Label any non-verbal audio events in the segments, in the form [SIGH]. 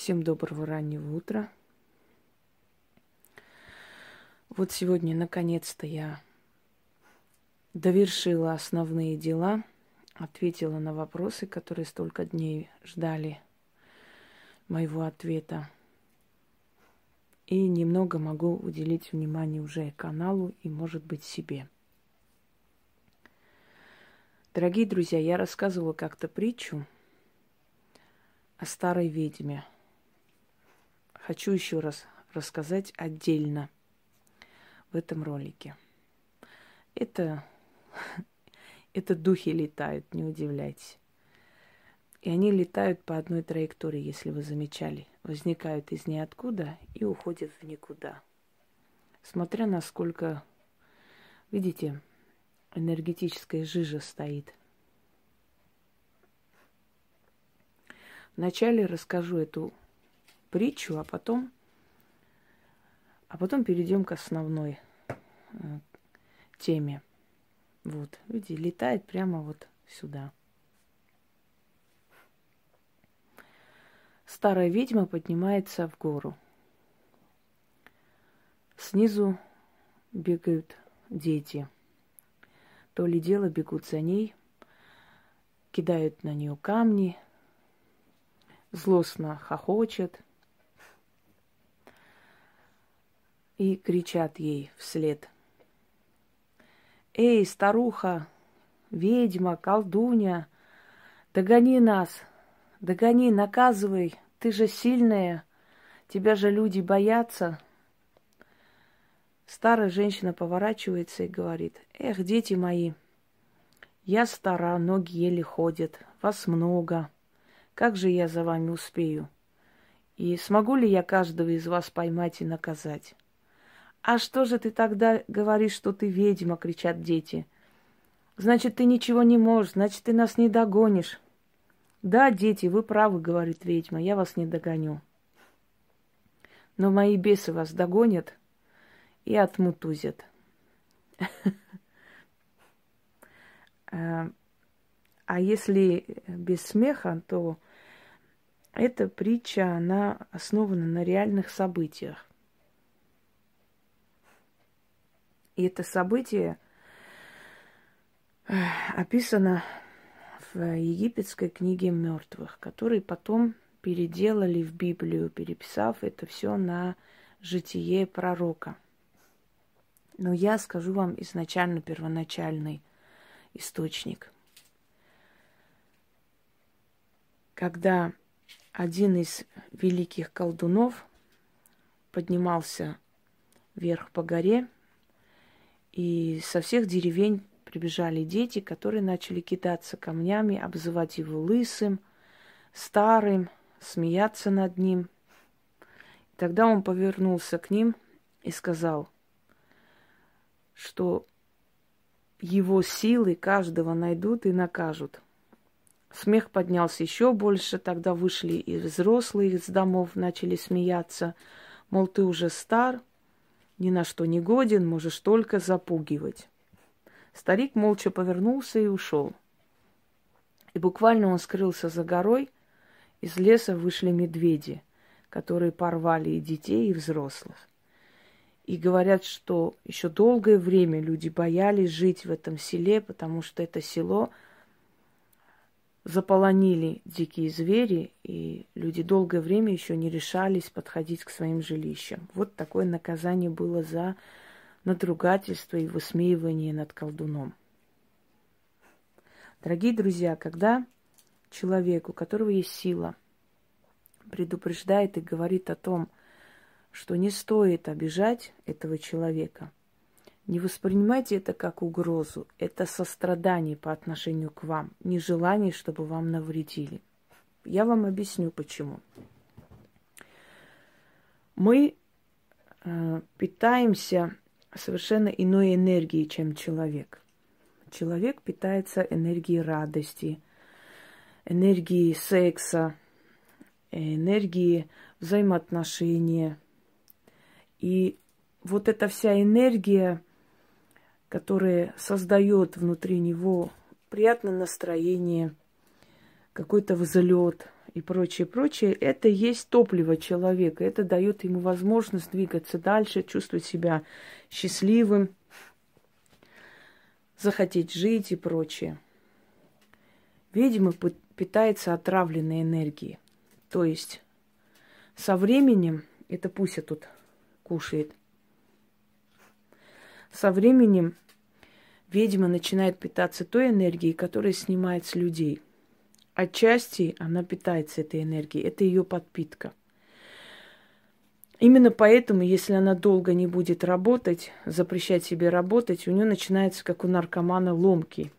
Всем доброго раннего утра. Вот сегодня наконец-то я довершила основные дела, ответила на вопросы, которые столько дней ждали моего ответа. И немного могу уделить внимание уже каналу и, может быть, себе. Дорогие друзья, я рассказывала как-то притчу о старой ведьме – хочу еще раз рассказать отдельно в этом ролике. Это, [LAUGHS] это духи летают, не удивляйтесь. И они летают по одной траектории, если вы замечали. Возникают из ниоткуда и уходят в никуда. Смотря насколько, видите, энергетическая жижа стоит. Вначале расскажу эту притчу, а потом, а потом перейдем к основной э, теме. Вот, видите, летает прямо вот сюда. Старая ведьма поднимается в гору. Снизу бегают дети. То ли дело бегут за ней, кидают на нее камни, злостно хохочет – и кричат ей вслед. «Эй, старуха, ведьма, колдунья, догони нас, догони, наказывай, ты же сильная, тебя же люди боятся». Старая женщина поворачивается и говорит, «Эх, дети мои, я стара, ноги еле ходят, вас много. Как же я за вами успею? И смогу ли я каждого из вас поймать и наказать?» «А что же ты тогда говоришь, что ты ведьма?» — кричат дети. «Значит, ты ничего не можешь, значит, ты нас не догонишь». «Да, дети, вы правы», — говорит ведьма, — «я вас не догоню». Но мои бесы вас догонят и отмутузят. А, если без смеха, то эта притча, она основана на реальных событиях. И это событие э, описано в египетской книге мертвых, которые потом переделали в Библию, переписав это все на житие пророка. Но я скажу вам изначально первоначальный источник. Когда один из великих колдунов поднимался вверх по горе, и со всех деревень прибежали дети, которые начали кидаться камнями, обзывать его лысым, старым, смеяться над ним. Тогда он повернулся к ним и сказал, что его силы каждого найдут и накажут. Смех поднялся еще больше, тогда вышли и взрослые из домов, начали смеяться, мол, ты уже стар, ни на что не годен, можешь только запугивать. Старик молча повернулся и ушел. И буквально он скрылся за горой, из леса вышли медведи, которые порвали и детей, и взрослых. И говорят, что еще долгое время люди боялись жить в этом селе, потому что это село – заполонили дикие звери, и люди долгое время еще не решались подходить к своим жилищам. Вот такое наказание было за надругательство и высмеивание над колдуном. Дорогие друзья, когда человек, у которого есть сила, предупреждает и говорит о том, что не стоит обижать этого человека – не воспринимайте это как угрозу. Это сострадание по отношению к вам, нежелание, чтобы вам навредили. Я вам объясню почему. Мы э, питаемся совершенно иной энергией, чем человек. Человек питается энергией радости, энергией секса, энергией взаимоотношения. И вот эта вся энергия которое создает внутри него приятное настроение, какой-то взлет, и прочее, прочее, это есть топливо человека. Это дает ему возможность двигаться дальше, чувствовать себя счастливым, захотеть жить и прочее. Ведьма питается отравленной энергией. То есть со временем, это Пуся тут кушает, со временем ведьма начинает питаться той энергией, которая снимает с людей. Отчасти она питается этой энергией, это ее подпитка. Именно поэтому, если она долго не будет работать, запрещать себе работать, у нее начинается, как у наркомана, ломки.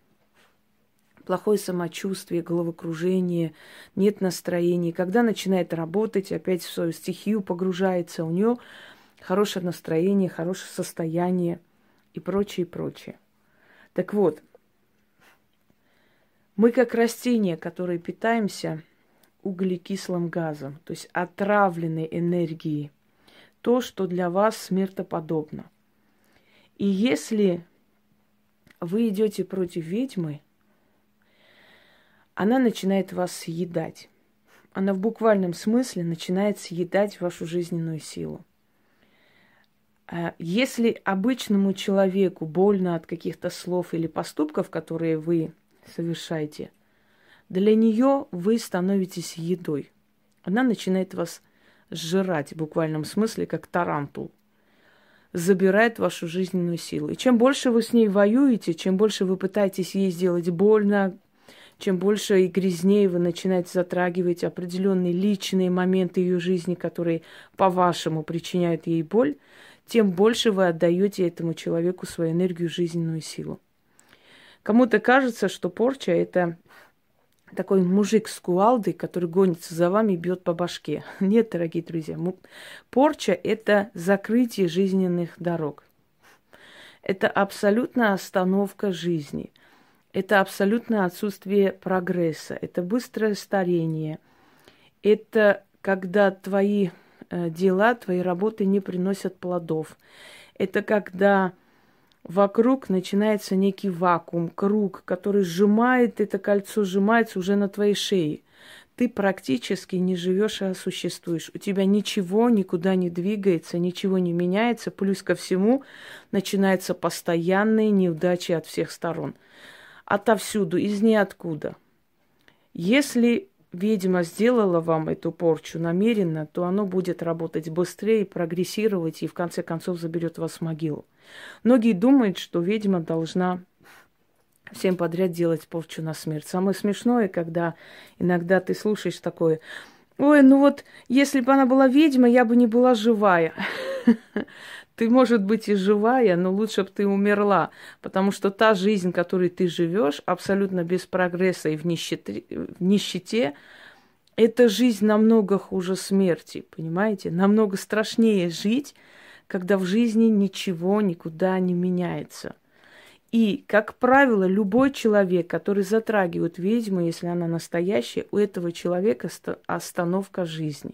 Плохое самочувствие, головокружение, нет настроения. Когда начинает работать, опять в свою стихию погружается, у нее хорошее настроение, хорошее состояние и прочее, прочее. Так вот, мы как растения, которые питаемся углекислым газом, то есть отравленной энергией, то, что для вас смертоподобно. И если вы идете против ведьмы, она начинает вас съедать. Она в буквальном смысле начинает съедать вашу жизненную силу. А если обычному человеку больно от каких-то слов или поступков, которые вы совершаете, для нее вы становитесь едой. Она начинает вас сжирать в буквальном смысле, как тарантул. Забирает вашу жизненную силу. И чем больше вы с ней воюете, чем больше вы пытаетесь ей сделать больно, чем больше и грязнее вы начинаете затрагивать определенные личные моменты ее жизни, которые, по-вашему, причиняют ей боль, тем больше вы отдаете этому человеку свою энергию, жизненную силу. Кому-то кажется, что порча – это такой мужик с кувалдой, который гонится за вами и бьет по башке. [LAUGHS] Нет, дорогие друзья, порча – это закрытие жизненных дорог. Это абсолютная остановка жизни. Это абсолютное отсутствие прогресса. Это быстрое старение. Это когда твои дела, твои работы не приносят плодов. Это когда вокруг начинается некий вакуум, круг, который сжимает, это кольцо сжимается уже на твоей шее. Ты практически не живешь, а существуешь. У тебя ничего никуда не двигается, ничего не меняется. Плюс ко всему начинаются постоянные неудачи от всех сторон. Отовсюду, из ниоткуда. Если ведьма сделала вам эту порчу намеренно, то оно будет работать быстрее, прогрессировать и в конце концов заберет вас в могилу. Многие думают, что ведьма должна всем подряд делать порчу на смерть. Самое смешное, когда иногда ты слушаешь такое, ой, ну вот, если бы она была ведьма, я бы не была живая. [LAUGHS] Ты, может быть, и живая, но лучше бы ты умерла, потому что та жизнь, которой ты живешь, абсолютно без прогресса и в нищете, в нищете это жизнь намного хуже смерти, понимаете? Намного страшнее жить, когда в жизни ничего никуда не меняется. И, как правило, любой человек, который затрагивает ведьму, если она настоящая, у этого человека остановка жизни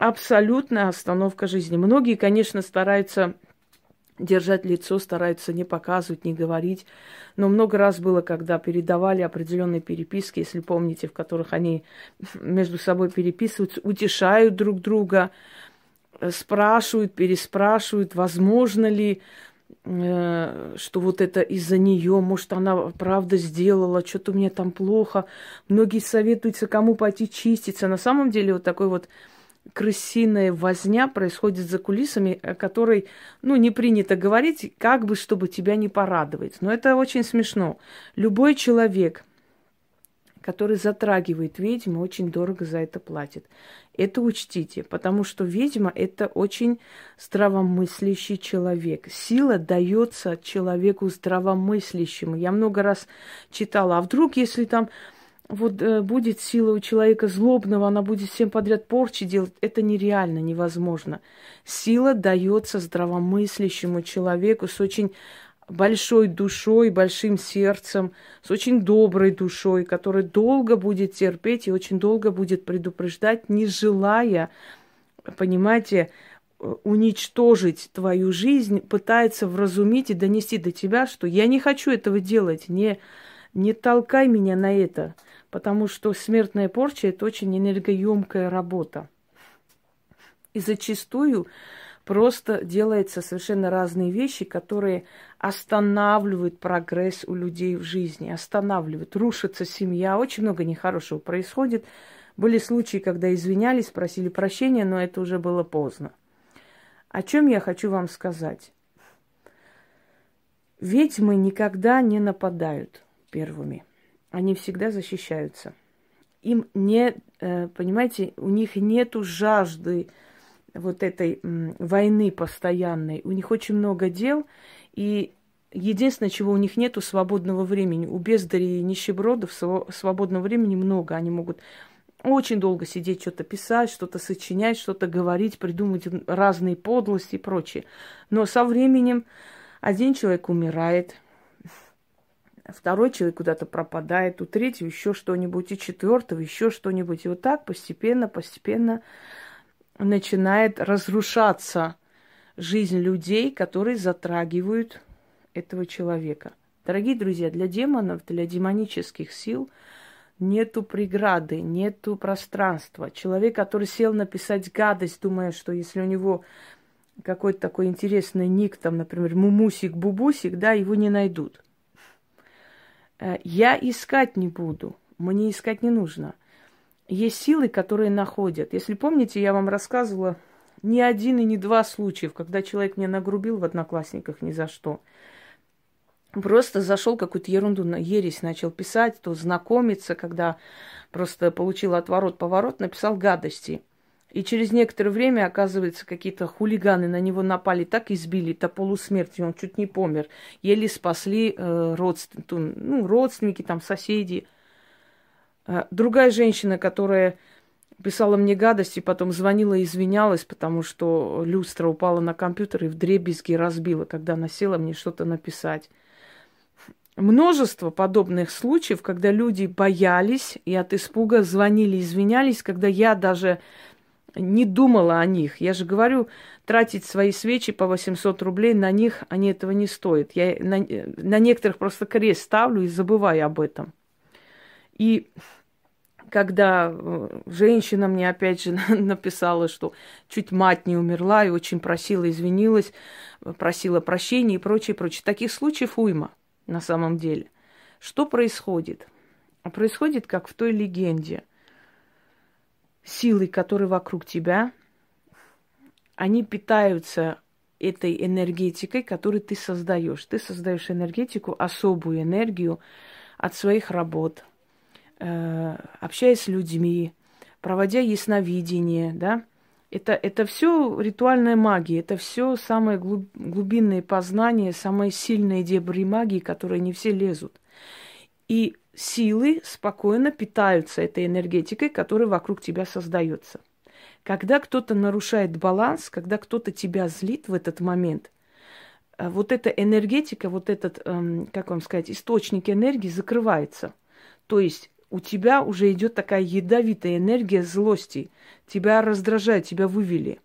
абсолютная остановка жизни. Многие, конечно, стараются держать лицо, стараются не показывать, не говорить. Но много раз было, когда передавали определенные переписки, если помните, в которых они между собой переписываются, утешают друг друга, спрашивают, переспрашивают, возможно ли, э, что вот это из-за нее, может, она правда сделала, что-то у меня там плохо. Многие советуются, кому пойти чиститься. На самом деле вот такой вот крысиная возня происходит за кулисами, о которой, ну, не принято говорить, как бы, чтобы тебя не порадовать. Но это очень смешно. Любой человек, который затрагивает ведьму, очень дорого за это платит. Это учтите, потому что ведьма – это очень здравомыслящий человек. Сила дается человеку здравомыслящему. Я много раз читала, а вдруг, если там вот э, будет сила у человека злобного, она будет всем подряд порчи делать, это нереально, невозможно. Сила дается здравомыслящему человеку с очень большой душой, большим сердцем, с очень доброй душой, который долго будет терпеть и очень долго будет предупреждать, не желая, понимаете, уничтожить твою жизнь, пытается вразумить и донести до тебя, что я не хочу этого делать, не, не толкай меня на это потому что смертная порча – это очень энергоемкая работа. И зачастую просто делаются совершенно разные вещи, которые останавливают прогресс у людей в жизни, останавливают, рушится семья, очень много нехорошего происходит. Были случаи, когда извинялись, просили прощения, но это уже было поздно. О чем я хочу вам сказать? Ведьмы никогда не нападают первыми. Они всегда защищаются. Им не, э, понимаете, у них нету жажды вот этой войны постоянной. У них очень много дел, и единственное, чего у них нету, свободного времени. У бездарей и нищебродов свободного времени много. Они могут очень долго сидеть, что-то писать, что-то сочинять, что-то говорить, придумать разные подлости и прочее. Но со временем один человек умирает, второй человек куда-то пропадает, у третьего еще что-нибудь, и четвертого еще что-нибудь. И вот так постепенно, постепенно начинает разрушаться жизнь людей, которые затрагивают этого человека. Дорогие друзья, для демонов, для демонических сил нету преграды, нету пространства. Человек, который сел написать гадость, думая, что если у него какой-то такой интересный ник, там, например, Мумусик, Бубусик, да, его не найдут. Э, я искать не буду, мне искать не нужно есть силы, которые находят. Если помните, я вам рассказывала ни один и не два случаев, когда человек мне нагрубил в одноклассниках ни за что. Просто зашел какую-то ерунду, на ересь начал писать, то знакомиться, когда просто получил отворот-поворот, написал гадости. И через некоторое время, оказывается, какие-то хулиганы на него напали, так избили до полусмерти, он чуть не помер. Еле спасли э, родствен... ну, родственники, там, соседи – а, другая женщина, которая писала мне гадости, потом звонила и извинялась, потому что люстра упала на компьютер и в дребезги разбила, когда она села мне что-то написать. Множество подобных случаев, когда люди боялись и от испуга звонили, извинялись, когда я даже не думала о них. Я же говорю, тратить свои свечи по 800 рублей на них, они этого не стоят. Я на, на некоторых просто крест ставлю и забываю об этом. И когда э, женщина мне опять же [LAUGHS] написала, что чуть мать не умерла и очень просила, извинилась, просила прощения и прочее, прочее. Таких случаев уйма на самом деле. Что происходит? Происходит, как в той легенде. Силы, которые вокруг тебя, они питаются этой энергетикой, которую ты создаешь. Ты создаешь энергетику, особую энергию от своих работ, Э, общаясь с людьми, проводя ясновидение, да, это, это все ритуальная магия, это все самые глуб, глубинные познания, самые сильные дебри магии, которые не все лезут. И силы спокойно питаются этой энергетикой, которая вокруг тебя создается. Когда кто-то нарушает баланс, когда кто-то тебя злит в этот момент, э, вот эта энергетика, вот этот, эм, как вам сказать, источник энергии закрывается. То есть у тебя уже идет такая ядовитая энергия злости. Тебя раздражает, тебя вывели.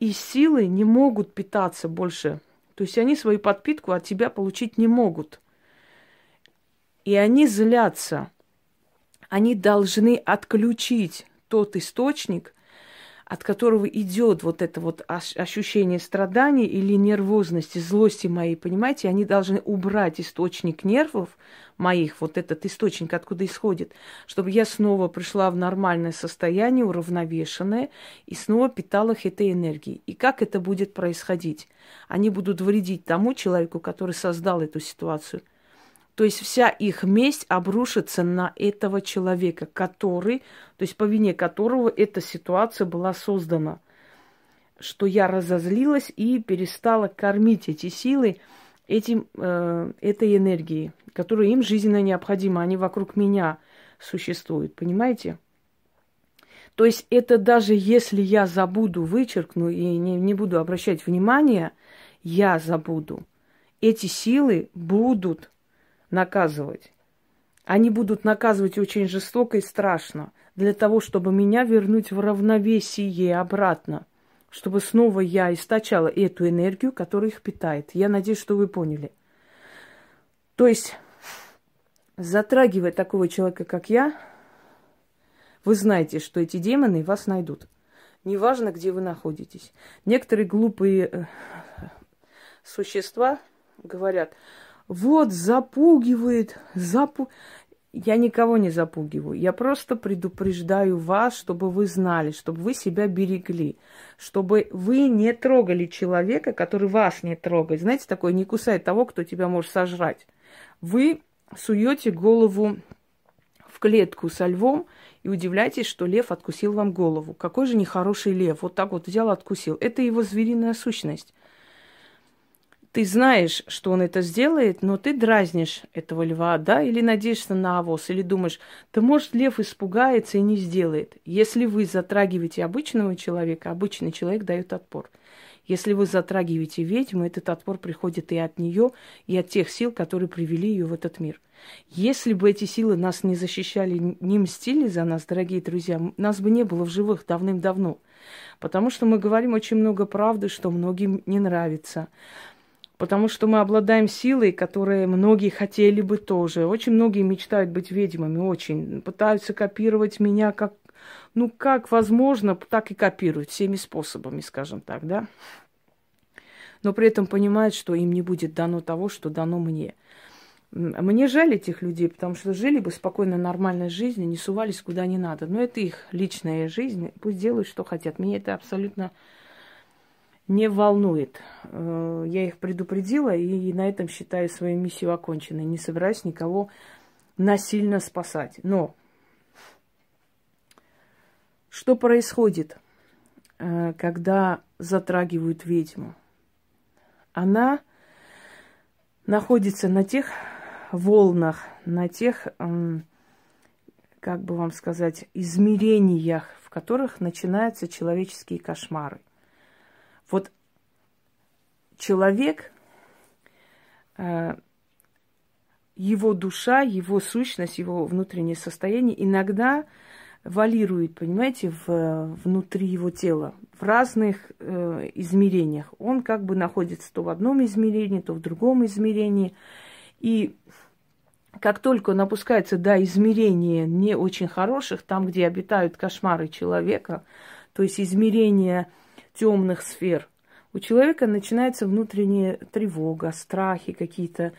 И силы не могут питаться больше. То есть они свою подпитку от тебя получить не могут. И они злятся. Они должны отключить тот источник, от которого идет вот это вот ощущение страдания или нервозности, злости моей, понимаете, они должны убрать источник нервов моих, вот этот источник, откуда исходит, чтобы я снова пришла в нормальное состояние, уравновешенное, и снова питала их этой энергией. И как это будет происходить? Они будут вредить тому человеку, который создал эту ситуацию – то есть вся их месть обрушится на этого человека, который, то есть по вине которого эта ситуация была создана. Что я разозлилась и перестала кормить эти силы этим, э, этой энергией, которая им жизненно необходима. Они вокруг меня существуют, понимаете? То есть это даже если я забуду, вычеркну и не, не буду обращать внимания, я забуду. Эти силы будут наказывать. Они будут наказывать очень жестоко и страшно, для того, чтобы меня вернуть в равновесие обратно, чтобы снова я источала эту энергию, которая их питает. Я надеюсь, что вы поняли. То есть затрагивая такого человека, как я, вы знаете, что эти демоны вас найдут. Неважно, где вы находитесь. Некоторые глупые э, существа говорят, вот запугивает, запу... Я никого не запугиваю. Я просто предупреждаю вас, чтобы вы знали, чтобы вы себя берегли, чтобы вы не трогали человека, который вас не трогает. Знаете, такое не кусает того, кто тебя может сожрать. Вы суете голову в клетку со львом и удивляйтесь, что лев откусил вам голову. Какой же нехороший лев. Вот так вот взял, откусил. Это его звериная сущность ты знаешь, что он это сделает, но ты дразнишь этого льва, да, или надеешься на авос, или думаешь, да может лев испугается и не сделает. Если вы затрагиваете обычного человека, обычный человек дает отпор. Если вы затрагиваете ведьму, этот отпор приходит и от нее, и от тех сил, которые привели ее в этот мир. Если бы эти силы нас не защищали, не мстили за нас, дорогие друзья, нас бы не было в живых давным-давно. Потому что мы говорим очень много правды, что многим не нравится потому что мы обладаем силой, которой многие хотели бы тоже. Очень многие мечтают быть ведьмами, очень. Пытаются копировать меня как, ну, как возможно, так и копируют, всеми способами, скажем так, да. Но при этом понимают, что им не будет дано того, что дано мне. Мне жаль этих людей, потому что жили бы спокойно, нормальной жизнью, не сувались куда не надо. Но это их личная жизнь, пусть делают, что хотят. Мне это абсолютно не волнует. Э, я их предупредила и на этом считаю свою миссию оконченной. Не собираюсь никого насильно спасать. Но что происходит, э, когда затрагивают ведьму? Она находится на тех волнах, на тех, как бы вам сказать, измерениях, в которых начинаются человеческие кошмары. Вот человек, э, его душа, его сущность, его внутреннее состояние иногда валирует, понимаете, в, внутри его тела, в разных э, измерениях. Он как бы находится то в одном измерении, то в другом измерении. И как только он опускается до измерения не очень хороших, там, где обитают кошмары человека, то есть измерения темных сфер, у человека начинается внутренняя тревога, страхи какие-то,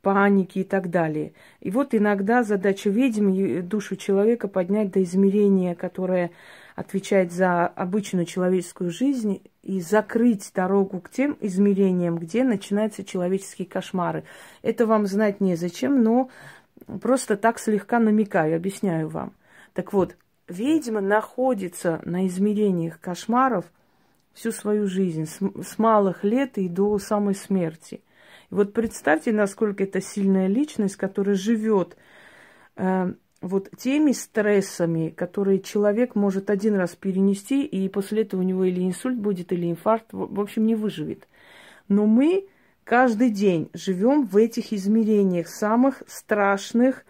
паники и так далее. И вот иногда задача ведьмы душу человека поднять до измерения, которое отвечает за обычную человеческую жизнь, и закрыть дорогу к тем измерениям, где начинаются человеческие кошмары. Это вам знать незачем, но просто так слегка намекаю, объясняю вам. Так вот, ведьма находится на измерениях кошмаров – всю свою жизнь, с, с малых лет и до самой смерти. И вот представьте, насколько это сильная личность, которая живет э, вот теми стрессами, которые человек может один раз перенести, и после этого у него или инсульт будет, или инфаркт, в общем, не выживет. Но мы каждый день живем в этих измерениях самых страшных,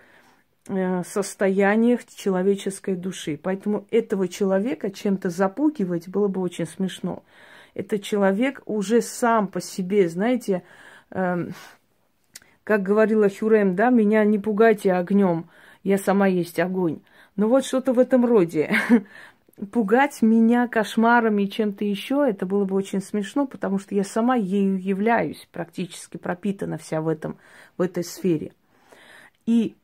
состояниях человеческой души. Поэтому этого человека чем-то запугивать было бы очень смешно. Этот человек уже сам по себе, знаете, э, как говорила Хюрем, да, меня не пугайте огнем, я сама есть огонь. Ну вот что-то в этом роде. [LAUGHS] Пугать меня кошмарами и чем-то еще, это было бы очень смешно, потому что я сама ею являюсь, практически пропитана вся в этом, в этой сфере. И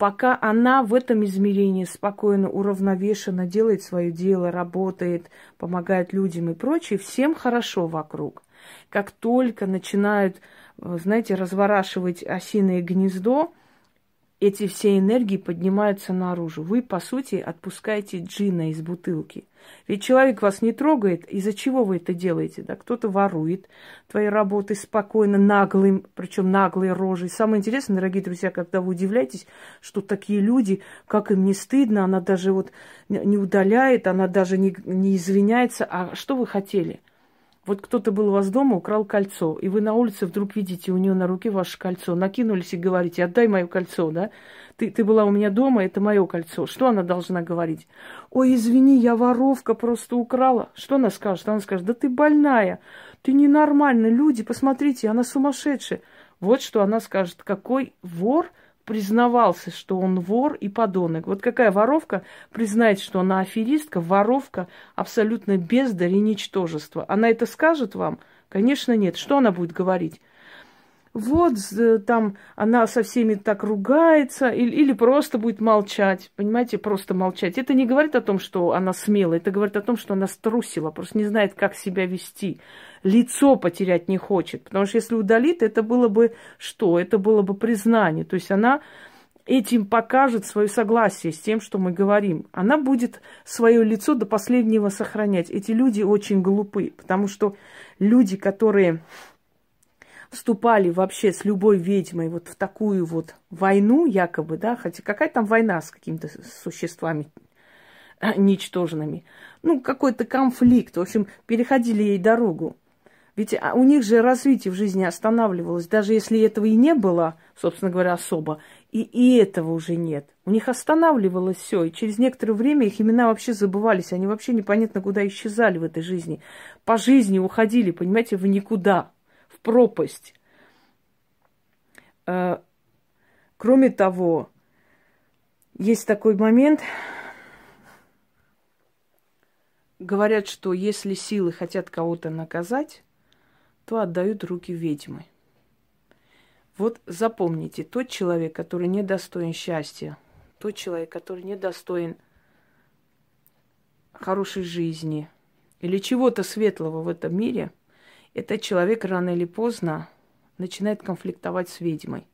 пока она в этом измерении спокойно, уравновешенно делает свое дело, работает, помогает людям и прочее, всем хорошо вокруг. Как только начинают, э, знаете, разворачивать осиное гнездо, эти все энергии поднимаются наружу. Вы, по сути, отпускаете джина из бутылки. Ведь человек вас не трогает. Из-за чего вы это делаете? Да? Кто-то ворует твои работы спокойно, наглым, причем наглой рожей. Самое интересное, дорогие друзья, когда вы удивляетесь, что такие люди, как им не стыдно, она даже вот не удаляет, она даже не, не извиняется. А что вы хотели? Вот кто-то был у вас дома, украл кольцо, и вы на улице вдруг видите у нее на руке ваше кольцо, накинулись и говорите, отдай мое кольцо, да? Ты, ты была у меня дома, это мое кольцо. Что она должна говорить? Ой, извини, я воровка, просто украла. Что она скажет? Она скажет, да ты больная, ты ненормальная, люди, посмотрите, она сумасшедшая. Вот что она скажет, какой вор признавался, что он вор и подонок. Вот какая воровка признает, что она аферистка, воровка, абсолютно бездарь и ничтожество. Она это скажет вам? Конечно, нет. Что она будет говорить? Вот там она со всеми так ругается, или, или просто будет молчать, понимаете, просто молчать. Это не говорит о том, что она смелая, это говорит о том, что она струсила, просто не знает, как себя вести. Лицо потерять не хочет, потому что если удалит, это было бы что? Это было бы признание. То есть она этим покажет свое согласие с тем, что мы говорим. Она будет свое лицо до последнего сохранять. Эти люди очень глупы, потому что люди, которые вступали вообще с любой ведьмой вот в такую вот войну, якобы, да, хотя какая там война с какими-то существами [CLEARS THROAT] ничтожными. Ну, какой-то конфликт. В общем, переходили ей дорогу. Ведь а, у них же развитие в жизни останавливалось, даже если этого и не было, собственно говоря, особо, и, и этого уже нет. У них останавливалось все, и через некоторое время их имена вообще забывались, они вообще непонятно куда исчезали в этой жизни. По жизни уходили, понимаете, в никуда пропасть. Э, кроме того, есть такой момент, говорят, что если силы хотят кого-то наказать, то отдают руки ведьмы. Вот запомните, тот человек, который не достоин счастья, тот человек, который не достоин хорошей жизни или чего-то светлого в этом мире – этот человек рано или поздно начинает конфликтовать с ведьмой.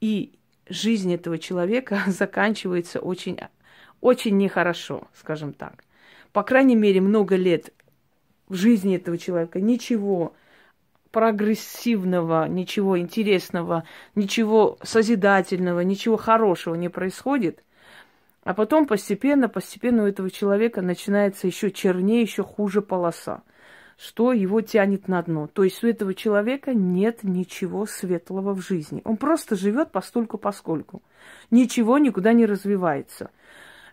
И жизнь этого человека [LAUGHS] заканчивается очень, очень нехорошо, скажем так. По крайней мере, много лет в жизни этого человека ничего прогрессивного, ничего интересного, ничего созидательного, ничего хорошего не происходит. А потом постепенно, постепенно у этого человека начинается еще чернее, еще хуже полоса что его тянет на дно. То есть у этого человека нет ничего светлого в жизни. Он просто живет постольку поскольку. Ничего никуда не развивается.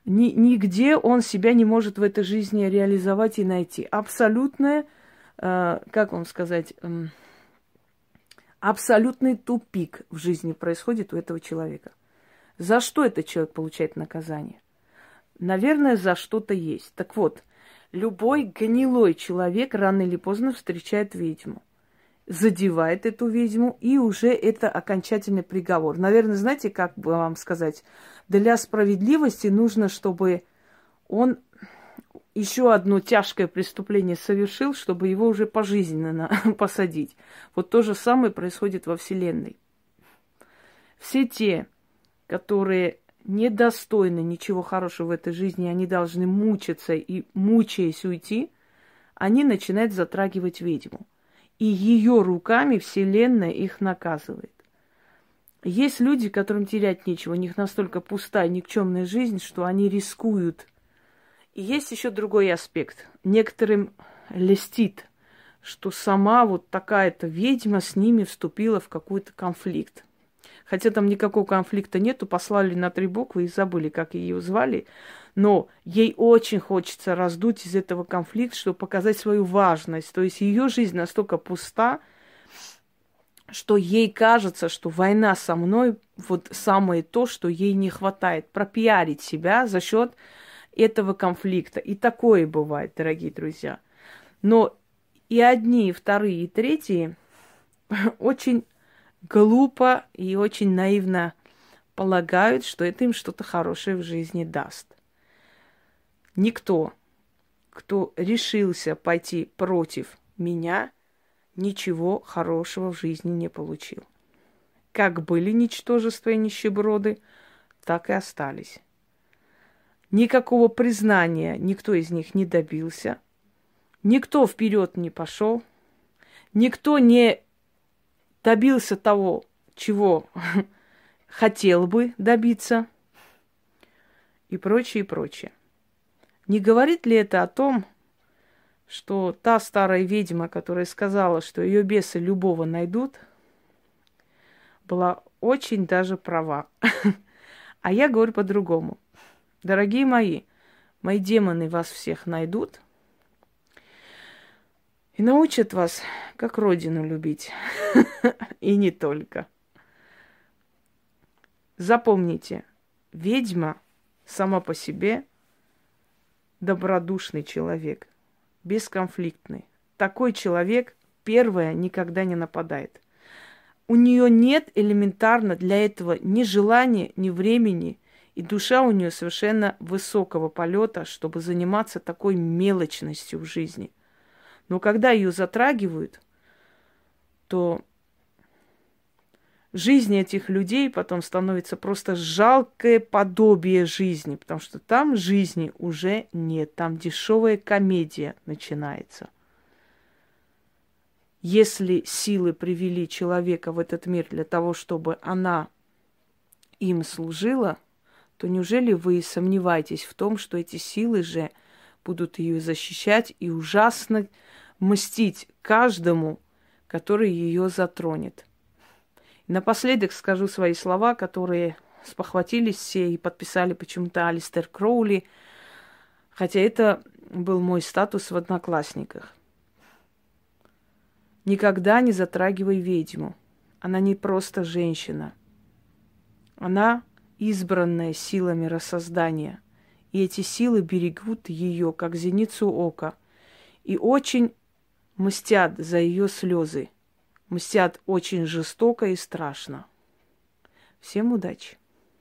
Ни, нигде он себя не может в этой жизни реализовать и найти. Абсолютное, э, как вам сказать, э, абсолютный тупик в жизни происходит у этого человека. За что этот человек получает наказание? Наверное, за что-то есть. Так вот, Любой гнилой человек рано или поздно встречает ведьму, задевает эту ведьму, и уже это окончательный приговор. Наверное, знаете, как бы вам сказать, для справедливости нужно, чтобы он еще одно тяжкое преступление совершил, чтобы его уже пожизненно [LAUGHS] посадить. Вот то же самое происходит во Вселенной. Все те, которые недостойны ничего хорошего в этой жизни, они должны мучиться и, мучаясь, уйти, они начинают затрагивать ведьму. И ее руками Вселенная их наказывает. Есть люди, которым терять нечего, у них настолько пустая, никчемная жизнь, что они рискуют. И есть еще другой аспект. Некоторым льстит, что сама вот такая-то ведьма с ними вступила в какой-то конфликт. Хотя там никакого конфликта нету, послали на три буквы и забыли, как ее звали. Но ей очень хочется раздуть из этого конфликта, чтобы показать свою важность. То есть ее жизнь настолько пуста, что ей кажется, что война со мной вот самое то, что ей не хватает. Пропиарить себя за счет этого конфликта. И такое бывает, дорогие друзья. Но и одни, и вторые, и третьи [LAUGHS] очень глупо и очень наивно полагают, что это им что-то хорошее в жизни даст. Никто, кто решился пойти против меня, ничего хорошего в жизни не получил. Как были ничтожества и нищеброды, так и остались. Никакого признания никто из них не добился, никто вперед не пошел, никто не добился того, чего [LAUGHS] хотел бы добиться, и прочее, и прочее. Не говорит ли это о том, что та старая ведьма, которая сказала, что ее бесы любого найдут, была очень даже права. [LAUGHS] А я говорю по-другому. Дорогие мои, мои демоны вас всех найдут и научат вас, как родину любить. [LAUGHS] И не только. Запомните, ведьма сама по себе добродушный человек, бесконфликтный. Такой человек, первое, никогда не нападает. У нее нет элементарно для этого ни желания, ни времени, и душа у нее совершенно высокого полета, чтобы заниматься такой мелочностью в жизни. Но когда ее затрагивают, то жизнь этих людей потом становится просто жалкое подобие жизни, потому что там жизни уже нет, там дешевая комедия начинается. Если силы привели человека в этот мир для того, чтобы она им служила, то неужели вы сомневаетесь в том, что эти силы же будут ее защищать и ужасно мстить каждому, который ее затронет? Напоследок скажу свои слова, которые спохватились все и подписали почему-то Алистер Кроули, хотя это был мой статус в одноклассниках. Никогда не затрагивай ведьму. Она не просто женщина. Она избранная силами рассоздания. И эти силы берегут ее, как зеницу ока, и очень мстят за ее слезы мстят очень жестоко и страшно. Всем удачи!